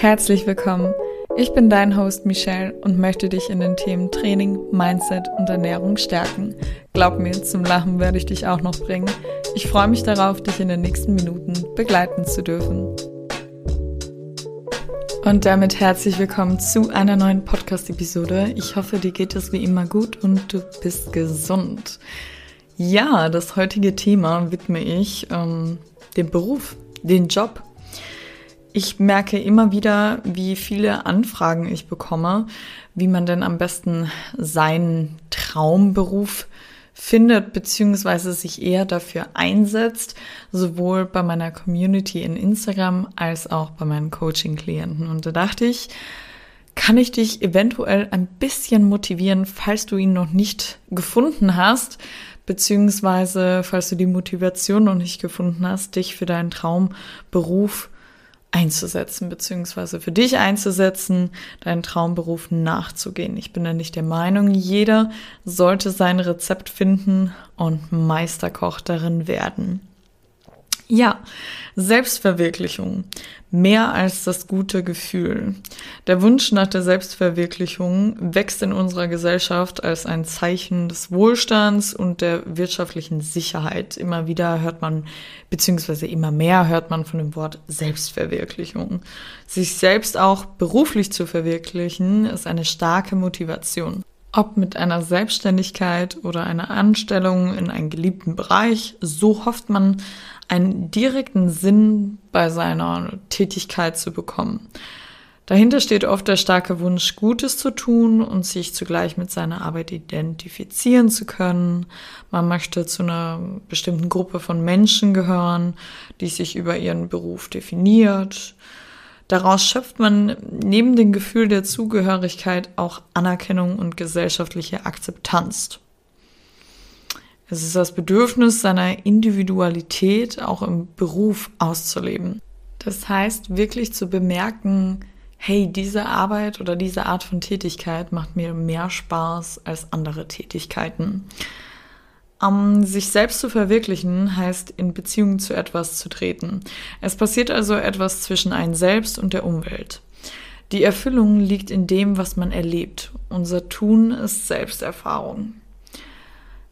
Herzlich willkommen. Ich bin dein Host Michelle und möchte dich in den Themen Training, Mindset und Ernährung stärken. Glaub mir, zum Lachen werde ich dich auch noch bringen. Ich freue mich darauf, dich in den nächsten Minuten begleiten zu dürfen. Und damit herzlich willkommen zu einer neuen Podcast-Episode. Ich hoffe, dir geht es wie immer gut und du bist gesund. Ja, das heutige Thema widme ich ähm, dem Beruf, den Job. Ich merke immer wieder, wie viele Anfragen ich bekomme, wie man denn am besten seinen Traumberuf findet, beziehungsweise sich eher dafür einsetzt, sowohl bei meiner Community in Instagram als auch bei meinen Coaching-Klienten. Und da dachte ich, kann ich dich eventuell ein bisschen motivieren, falls du ihn noch nicht gefunden hast, beziehungsweise falls du die Motivation noch nicht gefunden hast, dich für deinen Traumberuf einzusetzen, beziehungsweise für dich einzusetzen, deinen Traumberuf nachzugehen. Ich bin ja nicht der Meinung, jeder sollte sein Rezept finden und Meisterkoch darin werden. Ja, Selbstverwirklichung. Mehr als das gute Gefühl. Der Wunsch nach der Selbstverwirklichung wächst in unserer Gesellschaft als ein Zeichen des Wohlstands und der wirtschaftlichen Sicherheit. Immer wieder hört man, beziehungsweise immer mehr hört man von dem Wort Selbstverwirklichung. Sich selbst auch beruflich zu verwirklichen, ist eine starke Motivation. Ob mit einer Selbstständigkeit oder einer Anstellung in einem geliebten Bereich, so hofft man einen direkten Sinn bei seiner Tätigkeit zu bekommen. Dahinter steht oft der starke Wunsch, Gutes zu tun und sich zugleich mit seiner Arbeit identifizieren zu können. Man möchte zu einer bestimmten Gruppe von Menschen gehören, die sich über ihren Beruf definiert. Daraus schöpft man neben dem Gefühl der Zugehörigkeit auch Anerkennung und gesellschaftliche Akzeptanz. Es ist das Bedürfnis seiner Individualität auch im Beruf auszuleben. Das heißt, wirklich zu bemerken, hey, diese Arbeit oder diese Art von Tätigkeit macht mir mehr Spaß als andere Tätigkeiten. Um, sich selbst zu verwirklichen heißt, in Beziehung zu etwas zu treten. Es passiert also etwas zwischen einem selbst und der Umwelt. Die Erfüllung liegt in dem, was man erlebt. Unser Tun ist Selbsterfahrung.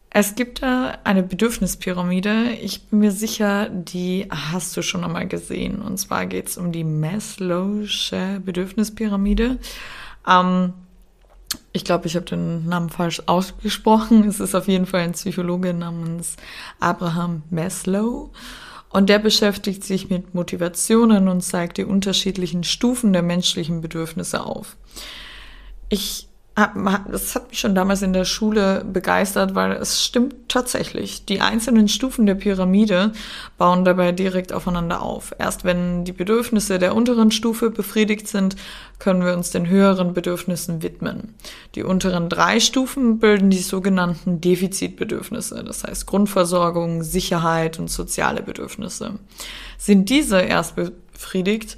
Es gibt da eine Bedürfnispyramide. Ich bin mir sicher, die hast du schon einmal gesehen. Und zwar geht es um die Maslow'sche Bedürfnispyramide. Ähm, ich glaube, ich habe den Namen falsch ausgesprochen. Es ist auf jeden Fall ein Psychologe namens Abraham Maslow. Und der beschäftigt sich mit Motivationen und zeigt die unterschiedlichen Stufen der menschlichen Bedürfnisse auf. Ich das hat mich schon damals in der Schule begeistert, weil es stimmt tatsächlich. Die einzelnen Stufen der Pyramide bauen dabei direkt aufeinander auf. Erst wenn die Bedürfnisse der unteren Stufe befriedigt sind, können wir uns den höheren Bedürfnissen widmen. Die unteren drei Stufen bilden die sogenannten Defizitbedürfnisse, das heißt Grundversorgung, Sicherheit und soziale Bedürfnisse. Sind diese erst befriedigt,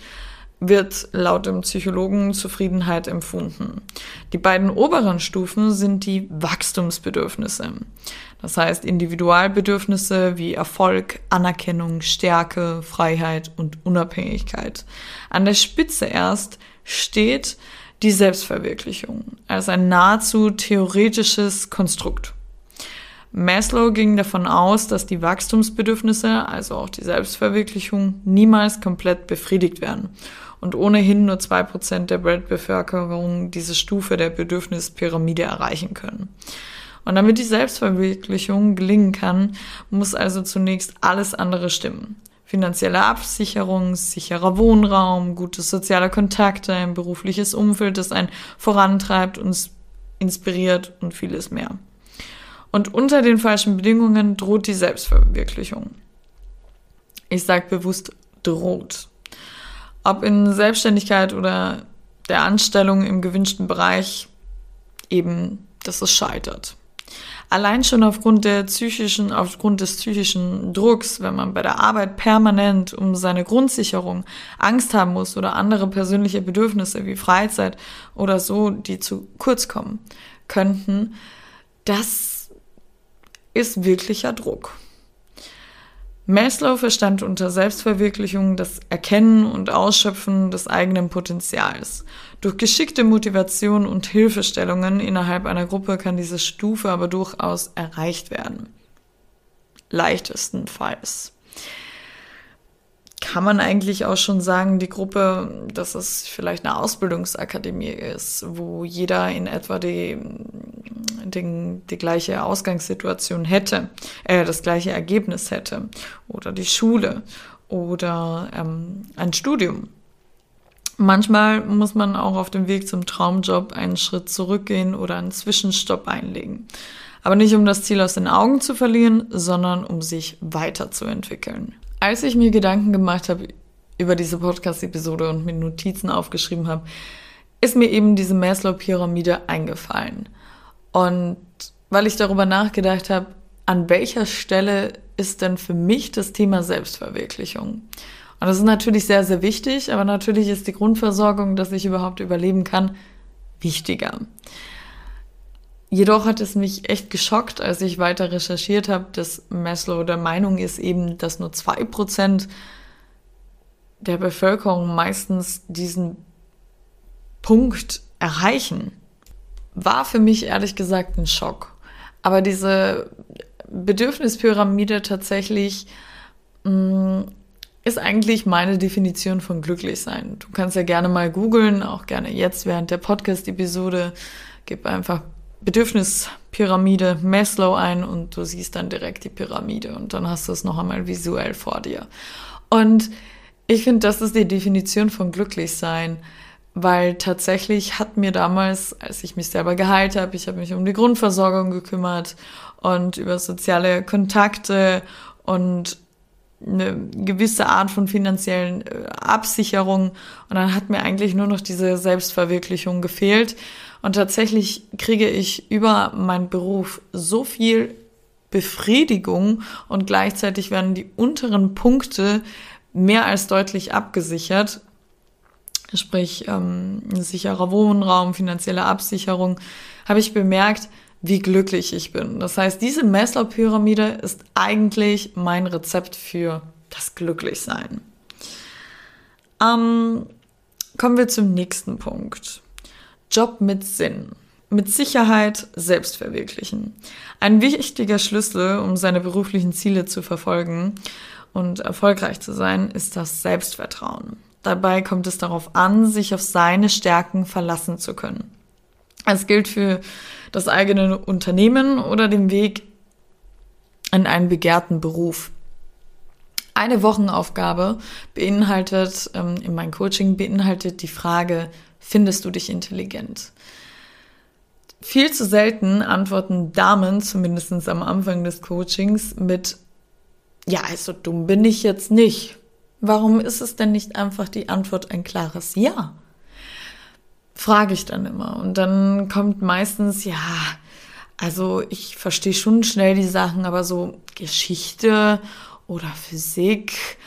wird laut dem Psychologen Zufriedenheit empfunden. Die beiden oberen Stufen sind die Wachstumsbedürfnisse. Das heißt Individualbedürfnisse wie Erfolg, Anerkennung, Stärke, Freiheit und Unabhängigkeit. An der Spitze erst steht die Selbstverwirklichung als ein nahezu theoretisches Konstrukt. Maslow ging davon aus, dass die Wachstumsbedürfnisse, also auch die Selbstverwirklichung, niemals komplett befriedigt werden und ohnehin nur zwei Prozent der Weltbevölkerung diese Stufe der Bedürfnispyramide erreichen können. Und damit die Selbstverwirklichung gelingen kann, muss also zunächst alles andere stimmen. Finanzielle Absicherung, sicherer Wohnraum, gute soziale Kontakte, ein berufliches Umfeld, das einen vorantreibt, uns inspiriert und vieles mehr. Und unter den falschen Bedingungen droht die Selbstverwirklichung. Ich sage bewusst droht ob in Selbstständigkeit oder der Anstellung im gewünschten Bereich, eben, dass es scheitert. Allein schon aufgrund der psychischen, aufgrund des psychischen Drucks, wenn man bei der Arbeit permanent um seine Grundsicherung Angst haben muss oder andere persönliche Bedürfnisse wie Freizeit oder so, die zu kurz kommen könnten, das ist wirklicher Druck. Maslow verstand unter Selbstverwirklichung das Erkennen und Ausschöpfen des eigenen Potenzials. Durch geschickte Motivation und Hilfestellungen innerhalb einer Gruppe kann diese Stufe aber durchaus erreicht werden. Leichtestenfalls kann man eigentlich auch schon sagen, die Gruppe, dass es vielleicht eine Ausbildungsakademie ist, wo jeder in etwa die, die, die gleiche Ausgangssituation hätte, äh, das gleiche Ergebnis hätte. Oder die Schule oder ähm, ein Studium. Manchmal muss man auch auf dem Weg zum Traumjob einen Schritt zurückgehen oder einen Zwischenstopp einlegen. Aber nicht um das Ziel aus den Augen zu verlieren, sondern um sich weiterzuentwickeln. Als ich mir Gedanken gemacht habe über diese Podcast-Episode und mir Notizen aufgeschrieben habe, ist mir eben diese Maslow-Pyramide eingefallen. Und weil ich darüber nachgedacht habe, an welcher Stelle ist denn für mich das Thema Selbstverwirklichung? Und das ist natürlich sehr, sehr wichtig, aber natürlich ist die Grundversorgung, dass ich überhaupt überleben kann, wichtiger. Jedoch hat es mich echt geschockt, als ich weiter recherchiert habe, dass Maslow der Meinung ist eben, dass nur zwei Prozent der Bevölkerung meistens diesen Punkt erreichen. War für mich ehrlich gesagt ein Schock. Aber diese Bedürfnispyramide tatsächlich mh, mm, ist eigentlich meine Definition von glücklich sein. Du kannst ja gerne mal googeln, auch gerne jetzt während der Podcast-Episode. Gib einfach Bedürfnispyramide Maslow ein und du siehst dann direkt die Pyramide und dann hast du es noch einmal visuell vor dir. Und ich finde, das ist die Definition von glücklich sein, weil tatsächlich hat mir damals, als ich mich selber geheilt habe, ich habe mich um die Grundversorgung gekümmert und über soziale Kontakte und eine gewisse Art von finanziellen äh, Absicherung und dann hat mir eigentlich nur noch diese Selbstverwirklichung gefehlt. Und tatsächlich kriege ich über meinen Beruf so viel Befriedigung und gleichzeitig werden die unteren Punkte mehr als deutlich abgesichert. Sprich, ähm, sicherer Wohnraum, finanzielle Absicherung, habe ich bemerkt, wie glücklich ich bin. Das heißt, diese Maslow-Pyramide ist eigentlich mein Rezept für das Glücklichsein. Ähm, kommen wir zum nächsten Punkt. Job mit Sinn. Mit Sicherheit selbst verwirklichen. Ein wichtiger Schlüssel, um seine beruflichen Ziele zu verfolgen und erfolgreich zu sein, ist das Selbstvertrauen. Dabei kommt es darauf an, sich auf seine Stärken verlassen zu können. Es gilt für das eigene Unternehmen oder den Weg in einen begehrten Beruf. Eine Wochenaufgabe beinhaltet, ähm, in meinem Coaching beinhaltet die Frage, findest du dich intelligent? Viel zu selten antworten Damen, zumindest am Anfang des Coachings, mit, ja, also dumm bin ich jetzt nicht. Warum ist es denn nicht einfach die Antwort ein klares Ja? Frage ich dann immer. Und dann kommt meistens, ja, also ich verstehe schon schnell die Sachen, aber so Geschichte oder Physik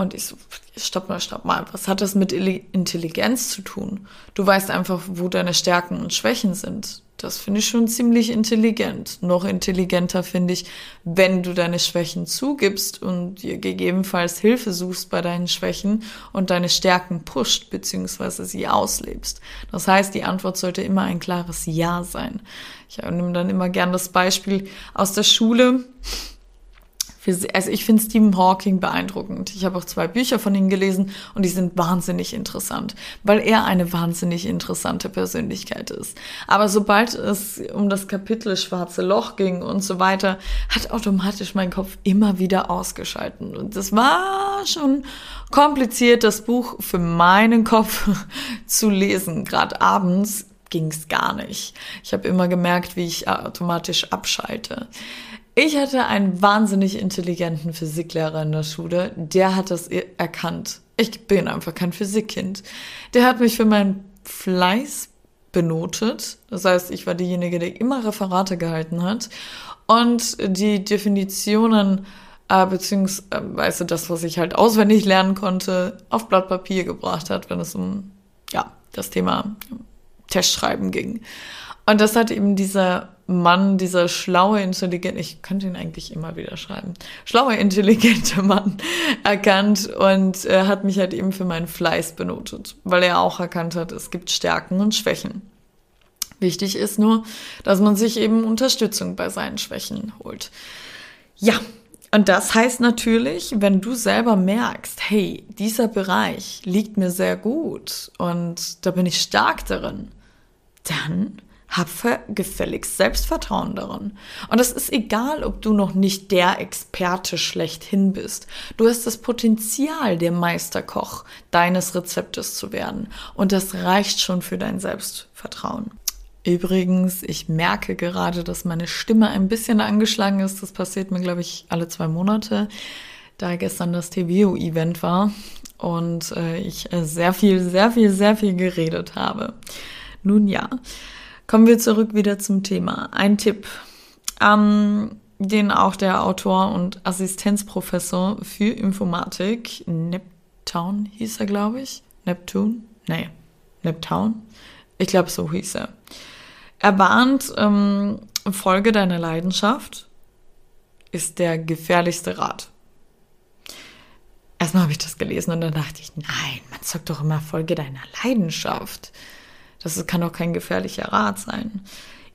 und ich so, stopp mal, stopp mal, was hat das mit Intelligenz zu tun? Du weißt einfach, wo deine Stärken und Schwächen sind. Das finde ich schon ziemlich intelligent. Noch intelligenter finde ich, wenn du deine Schwächen zugibst und dir gegebenenfalls Hilfe suchst bei deinen Schwächen und deine Stärken pusht bzw. sie auslebst. Das heißt, die Antwort sollte immer ein klares Ja sein. Ich nehme dann immer gern das Beispiel aus der Schule also ich finde Stephen Hawking beeindruckend. Ich habe auch zwei Bücher von ihm gelesen und die sind wahnsinnig interessant, weil er eine wahnsinnig interessante Persönlichkeit ist. Aber sobald es um das Kapitel Schwarze Loch ging und so weiter, hat automatisch mein Kopf immer wieder ausgeschalten. Und das war schon kompliziert, das Buch für meinen Kopf zu lesen. Gerade abends ging es gar nicht. Ich habe immer gemerkt, wie ich automatisch abschalte. Ich hatte einen wahnsinnig intelligenten Physiklehrer in der Schule, der hat das erkannt. Ich bin einfach kein Physikkind. Der hat mich für meinen Fleiß benotet. Das heißt, ich war diejenige, die immer Referate gehalten hat und die Definitionen äh, beziehungsweise das, was ich halt auswendig lernen konnte, auf Blatt Papier gebracht hat, wenn es um ja das Thema Testschreiben ging. Und das hat eben dieser Mann, dieser schlaue, intelligente, ich könnte ihn eigentlich immer wieder schreiben, schlaue, intelligente Mann erkannt und äh, hat mich halt eben für meinen Fleiß benotet, weil er auch erkannt hat, es gibt Stärken und Schwächen. Wichtig ist nur, dass man sich eben Unterstützung bei seinen Schwächen holt. Ja, und das heißt natürlich, wenn du selber merkst, hey, dieser Bereich liegt mir sehr gut und da bin ich stark darin, dann hab gefälligst Selbstvertrauen darin. Und es ist egal, ob du noch nicht der Experte schlechthin bist. Du hast das Potenzial, der Meisterkoch deines Rezeptes zu werden. Und das reicht schon für dein Selbstvertrauen. Übrigens, ich merke gerade, dass meine Stimme ein bisschen angeschlagen ist. Das passiert mir, glaube ich, alle zwei Monate, da gestern das TVO-Event war und äh, ich äh, sehr viel, sehr viel, sehr viel geredet habe. Nun ja, kommen wir zurück wieder zum Thema. Ein Tipp, ähm, den auch der Autor und Assistenzprofessor für Informatik, Neptun hieß er, glaube ich. Neptun? Nee, Neptun? Ich glaube, so hieß er er warnt, ähm, Folge deiner Leidenschaft ist der gefährlichste Rat. Erstmal habe ich das gelesen und dann dachte ich, nein, man sagt doch immer Folge deiner Leidenschaft. Das kann doch kein gefährlicher Rat sein.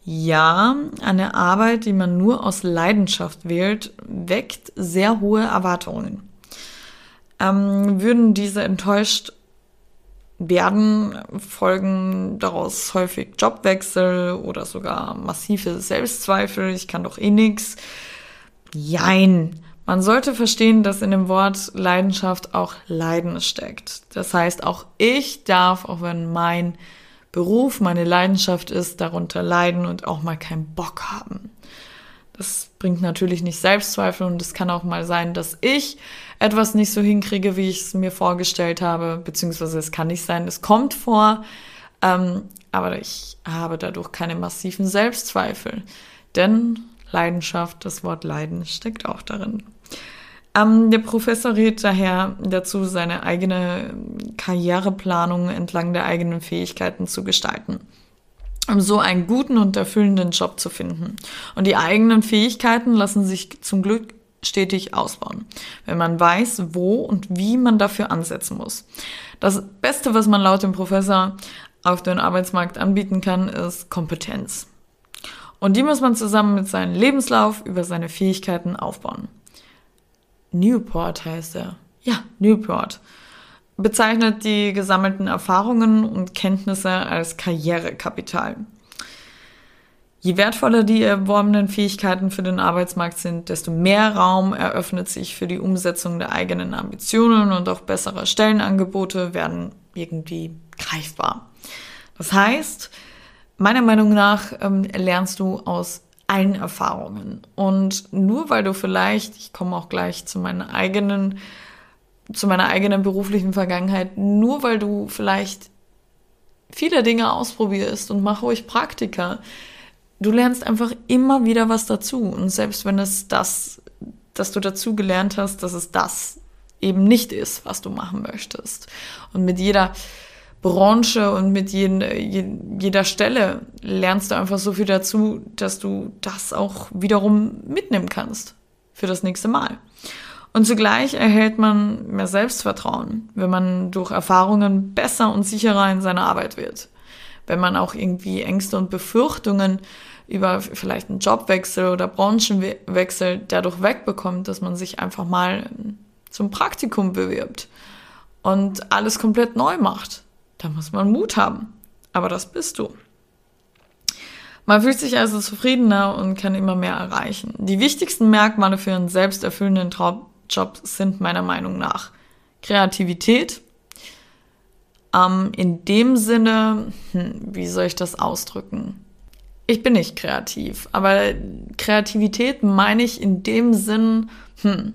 Ja, eine Arbeit, die man nur aus Leidenschaft wählt, weckt sehr hohe Erwartungen. Ähm, würden diese enttäuscht werden folgen daraus häufig Jobwechsel oder sogar massive Selbstzweifel. Ich kann doch eh nix. Jein. Man sollte verstehen, dass in dem Wort Leidenschaft auch Leiden steckt. Das heißt, auch ich darf, auch wenn mein Beruf meine Leidenschaft ist, darunter leiden und auch mal keinen Bock haben. Das bringt natürlich nicht Selbstzweifel und es kann auch mal sein, dass ich etwas nicht so hinkriege, wie ich es mir vorgestellt habe, beziehungsweise es kann nicht sein, es kommt vor, ähm, aber ich habe dadurch keine massiven Selbstzweifel, denn Leidenschaft, das Wort Leiden steckt auch darin. Ähm, der Professor rät daher dazu, seine eigene Karriereplanung entlang der eigenen Fähigkeiten zu gestalten um so einen guten und erfüllenden Job zu finden. Und die eigenen Fähigkeiten lassen sich zum Glück stetig ausbauen, wenn man weiß, wo und wie man dafür ansetzen muss. Das Beste, was man laut dem Professor auf den Arbeitsmarkt anbieten kann, ist Kompetenz. Und die muss man zusammen mit seinem Lebenslauf über seine Fähigkeiten aufbauen. Newport heißt er. Ja, Newport bezeichnet die gesammelten Erfahrungen und Kenntnisse als Karrierekapital. Je wertvoller die erworbenen Fähigkeiten für den Arbeitsmarkt sind, desto mehr Raum eröffnet sich für die Umsetzung der eigenen Ambitionen und auch bessere Stellenangebote werden irgendwie greifbar. Das heißt, meiner Meinung nach ähm, lernst du aus allen Erfahrungen. Und nur weil du vielleicht, ich komme auch gleich zu meinen eigenen zu meiner eigenen beruflichen Vergangenheit, nur weil du vielleicht viele Dinge ausprobierst und mach ruhig Praktika. Du lernst einfach immer wieder was dazu. Und selbst wenn es das, dass du dazu gelernt hast, dass es das eben nicht ist, was du machen möchtest. Und mit jeder Branche und mit jeden, jeder Stelle lernst du einfach so viel dazu, dass du das auch wiederum mitnehmen kannst für das nächste Mal. Und zugleich erhält man mehr Selbstvertrauen, wenn man durch Erfahrungen besser und sicherer in seiner Arbeit wird. Wenn man auch irgendwie Ängste und Befürchtungen über vielleicht einen Jobwechsel oder Branchenwechsel dadurch wegbekommt, dass man sich einfach mal zum Praktikum bewirbt und alles komplett neu macht. Da muss man Mut haben. Aber das bist du. Man fühlt sich also zufriedener und kann immer mehr erreichen. Die wichtigsten Merkmale für einen selbsterfüllenden Traum Jobs sind meiner Meinung nach Kreativität. Ähm, in dem Sinne, hm, wie soll ich das ausdrücken? Ich bin nicht kreativ, aber Kreativität meine ich in dem Sinn, hm,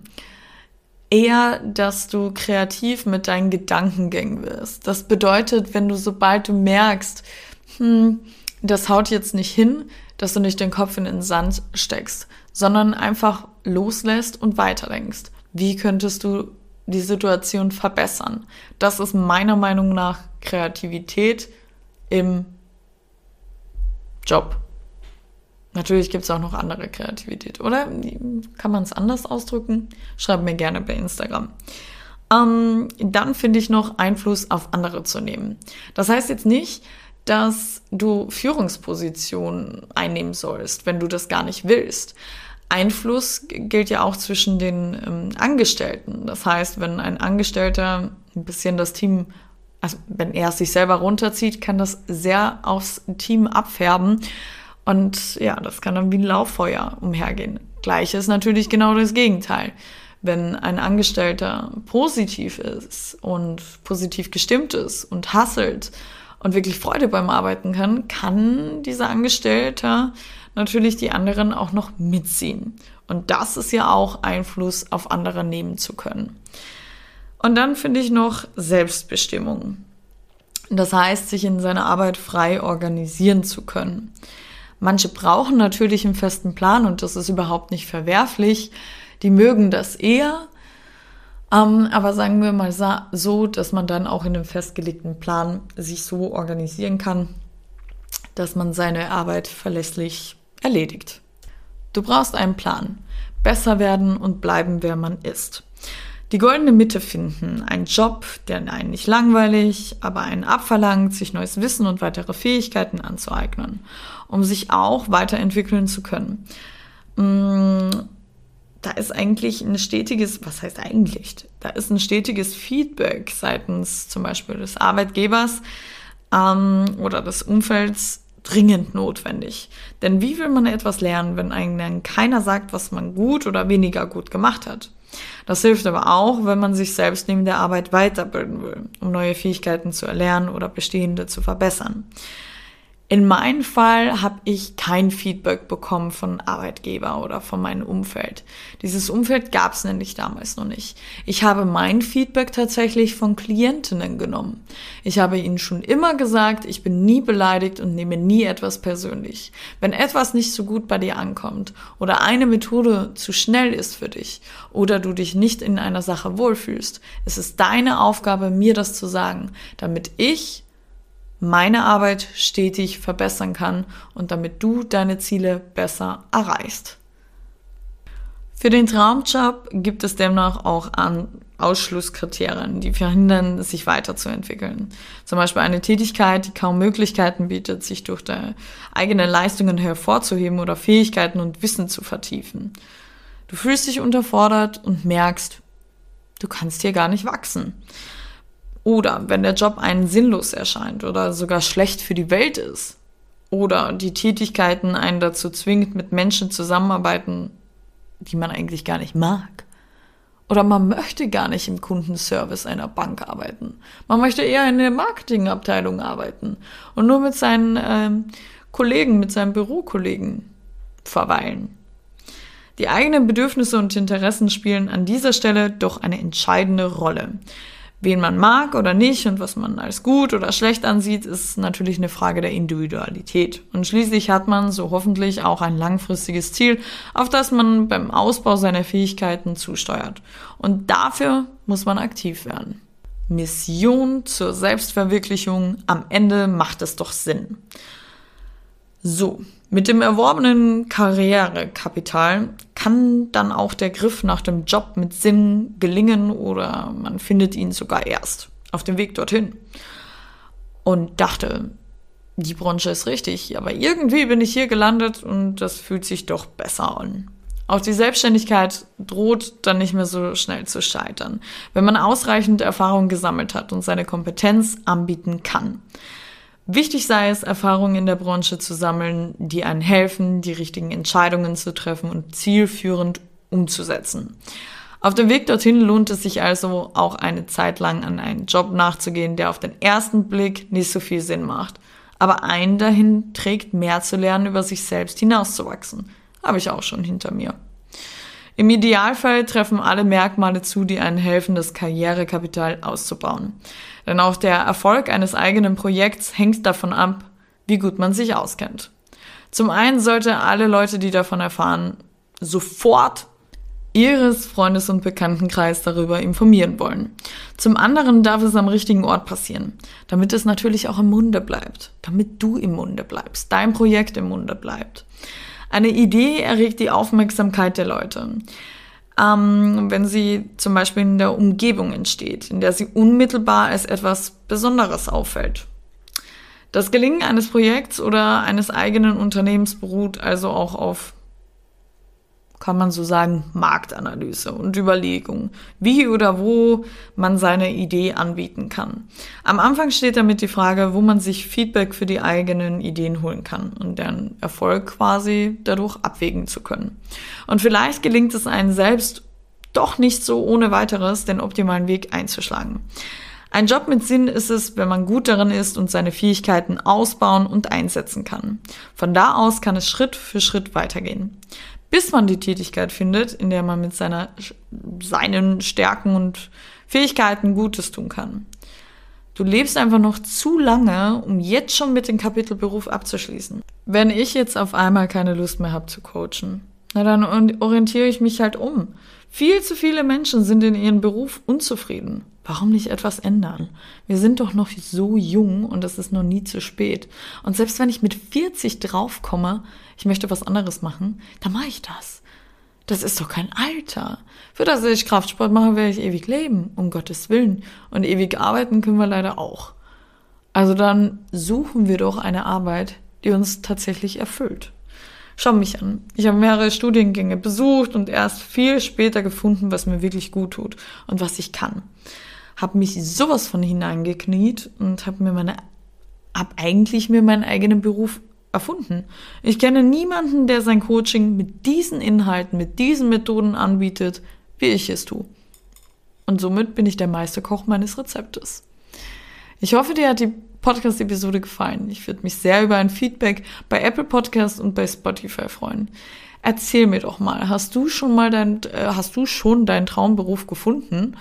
eher, dass du kreativ mit deinen Gedankengängen wirst. Das bedeutet, wenn du sobald du merkst, hm, das haut jetzt nicht hin, dass du nicht den Kopf in den Sand steckst, sondern einfach loslässt und weiterdenkst. Wie könntest du die Situation verbessern? Das ist meiner Meinung nach Kreativität im Job. Natürlich gibt es auch noch andere Kreativität, oder? Kann man es anders ausdrücken? Schreibt mir gerne bei Instagram. Ähm, dann finde ich noch Einfluss auf andere zu nehmen. Das heißt jetzt nicht, dass du Führungspositionen einnehmen sollst, wenn du das gar nicht willst. Einfluss gilt ja auch zwischen den ähm, Angestellten. Das heißt, wenn ein Angestellter ein bisschen das Team, also wenn er sich selber runterzieht, kann das sehr aufs Team abfärben. Und ja, das kann dann wie ein Lauffeuer umhergehen. Gleiches natürlich genau das Gegenteil. Wenn ein Angestellter positiv ist und positiv gestimmt ist und hasselt und wirklich Freude beim Arbeiten kann, kann dieser Angestellte natürlich die anderen auch noch mitziehen. Und das ist ja auch Einfluss auf andere nehmen zu können. Und dann finde ich noch Selbstbestimmung. Das heißt, sich in seiner Arbeit frei organisieren zu können. Manche brauchen natürlich einen festen Plan und das ist überhaupt nicht verwerflich. Die mögen das eher. Ähm, aber sagen wir mal so, dass man dann auch in einem festgelegten Plan sich so organisieren kann, dass man seine Arbeit verlässlich erledigt. Du brauchst einen Plan. Besser werden und bleiben, wer man ist. Die goldene Mitte finden, ein Job, der einen nicht langweilig, aber einen abverlangt, sich neues Wissen und weitere Fähigkeiten anzueignen, um sich auch weiterentwickeln zu können. Mm, da ist eigentlich ein stetiges, was heißt eigentlich? Da ist ein stetiges Feedback seitens zum Beispiel des Arbeitgebers ähm, oder des Umfelds dringend notwendig. Denn wie will man etwas lernen, wenn einem keiner sagt, was man gut oder weniger gut gemacht hat? Das hilft aber auch, wenn man sich selbst neben der Arbeit weiterbilden will, um neue Fähigkeiten zu erlernen oder bestehende zu verbessern. In meinem Fall habe ich kein Feedback bekommen von Arbeitgeber oder von meinem Umfeld. Dieses Umfeld gab es nämlich damals noch nicht. Ich habe mein Feedback tatsächlich von Klientinnen genommen. Ich habe ihnen schon immer gesagt, ich bin nie beleidigt und nehme nie etwas persönlich. Wenn etwas nicht so gut bei dir ankommt oder eine Methode zu schnell ist für dich oder du dich nicht in einer Sache wohlfühlst, ist es deine Aufgabe, mir das zu sagen, damit ich meine Arbeit stetig verbessern kann und damit du deine Ziele besser erreichst. Für den Traumjob gibt es demnach auch an Ausschlusskriterien, die verhindern, sich weiterzuentwickeln. Zum Beispiel eine Tätigkeit, die kaum Möglichkeiten bietet, sich durch eigene Leistungen hervorzuheben oder Fähigkeiten und Wissen zu vertiefen. Du fühlst dich unterfordert und merkst, du kannst hier gar nicht wachsen. Oder wenn der Job einen sinnlos erscheint oder sogar schlecht für die Welt ist. Oder die Tätigkeiten einen dazu zwingt, mit Menschen zusammenarbeiten, die man eigentlich gar nicht mag. Oder man möchte gar nicht im Kundenservice einer Bank arbeiten. Man möchte eher in der Marketingabteilung arbeiten und nur mit seinen ähm, Kollegen, mit seinen Bürokollegen verweilen. Die eigenen Bedürfnisse und Interessen spielen an dieser Stelle doch eine entscheidende Rolle. Wen man mag oder nicht und was man als gut oder schlecht ansieht, ist natürlich eine Frage der Individualität. Und schließlich hat man so hoffentlich auch ein langfristiges Ziel, auf das man beim Ausbau seiner Fähigkeiten zusteuert. Und dafür muss man aktiv werden. Mission zur Selbstverwirklichung, am Ende macht es doch Sinn. So, mit dem erworbenen Karrierekapital kann dann auch der Griff nach dem Job mit Sinn gelingen oder man findet ihn sogar erst auf dem Weg dorthin. Und dachte, die Branche ist richtig, aber irgendwie bin ich hier gelandet und das fühlt sich doch besser an. Auch die Selbstständigkeit droht dann nicht mehr so schnell zu scheitern, wenn man ausreichend Erfahrung gesammelt hat und seine Kompetenz anbieten kann. Wichtig sei es, Erfahrungen in der Branche zu sammeln, die einen helfen, die richtigen Entscheidungen zu treffen und zielführend umzusetzen. Auf dem Weg dorthin lohnt es sich also auch eine Zeit lang an einen Job nachzugehen, der auf den ersten Blick nicht so viel Sinn macht, aber einen dahin trägt, mehr zu lernen, über sich selbst hinauszuwachsen. Habe ich auch schon hinter mir. Im Idealfall treffen alle Merkmale zu, die einen helfen, das Karrierekapital auszubauen. Denn auch der Erfolg eines eigenen Projekts hängt davon ab, wie gut man sich auskennt. Zum einen sollte alle Leute, die davon erfahren, sofort ihres Freundes- und Bekanntenkreis darüber informieren wollen. Zum anderen darf es am richtigen Ort passieren, damit es natürlich auch im Munde bleibt, damit du im Munde bleibst, dein Projekt im Munde bleibt. Eine Idee erregt die Aufmerksamkeit der Leute. Ähm, wenn sie zum Beispiel in der Umgebung entsteht, in der sie unmittelbar als etwas Besonderes auffällt. Das Gelingen eines Projekts oder eines eigenen Unternehmens beruht also auch auf kann man so sagen, Marktanalyse und Überlegung, wie oder wo man seine Idee anbieten kann. Am Anfang steht damit die Frage, wo man sich Feedback für die eigenen Ideen holen kann und deren Erfolg quasi dadurch abwägen zu können. Und vielleicht gelingt es einem selbst doch nicht so ohne weiteres, den optimalen Weg einzuschlagen. Ein Job mit Sinn ist es, wenn man gut darin ist und seine Fähigkeiten ausbauen und einsetzen kann. Von da aus kann es Schritt für Schritt weitergehen bis man die Tätigkeit findet, in der man mit seiner, seinen Stärken und Fähigkeiten Gutes tun kann. Du lebst einfach noch zu lange, um jetzt schon mit dem Kapitel Beruf abzuschließen. Wenn ich jetzt auf einmal keine Lust mehr habe zu coachen, na dann orientiere ich mich halt um. Viel zu viele Menschen sind in ihrem Beruf unzufrieden. Warum nicht etwas ändern? Wir sind doch noch so jung und es ist noch nie zu spät. Und selbst wenn ich mit 40 draufkomme, ich möchte was anderes machen, dann mache ich das. Das ist doch kein Alter. Für das ich Kraftsport mache, werde ich ewig leben, um Gottes Willen. Und ewig arbeiten können wir leider auch. Also dann suchen wir doch eine Arbeit, die uns tatsächlich erfüllt. Schau mich an. Ich habe mehrere Studiengänge besucht und erst viel später gefunden, was mir wirklich gut tut und was ich kann habe mich sowas von hineingekniet und habe mir meine, habe eigentlich mir meinen eigenen Beruf erfunden. Ich kenne niemanden, der sein Coaching mit diesen Inhalten, mit diesen Methoden anbietet, wie ich es tue. Und somit bin ich der Meisterkoch meines Rezeptes. Ich hoffe, dir hat die Podcast-Episode gefallen. Ich würde mich sehr über ein Feedback bei Apple Podcast und bei Spotify freuen. Erzähl mir doch mal, hast du schon mal dein, äh, hast du schon deinen Traumberuf gefunden?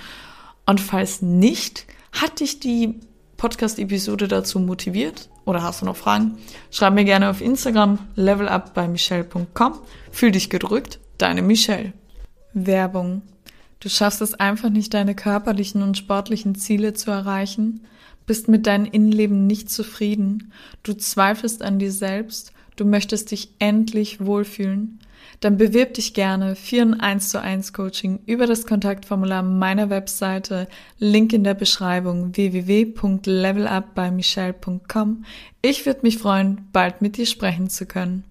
Und falls nicht, hat dich die Podcast-Episode dazu motiviert oder hast du noch Fragen? Schreib mir gerne auf Instagram levelup. Fühl dich gedrückt, deine Michelle. Werbung. Du schaffst es einfach nicht, deine körperlichen und sportlichen Ziele zu erreichen, bist mit deinem Innenleben nicht zufrieden, du zweifelst an dir selbst, du möchtest dich endlich wohlfühlen dann bewirb dich gerne für ein 1 zu 1 Coaching über das Kontaktformular meiner Webseite, Link in der Beschreibung www.levelupbymichelle.com. Ich würde mich freuen, bald mit dir sprechen zu können.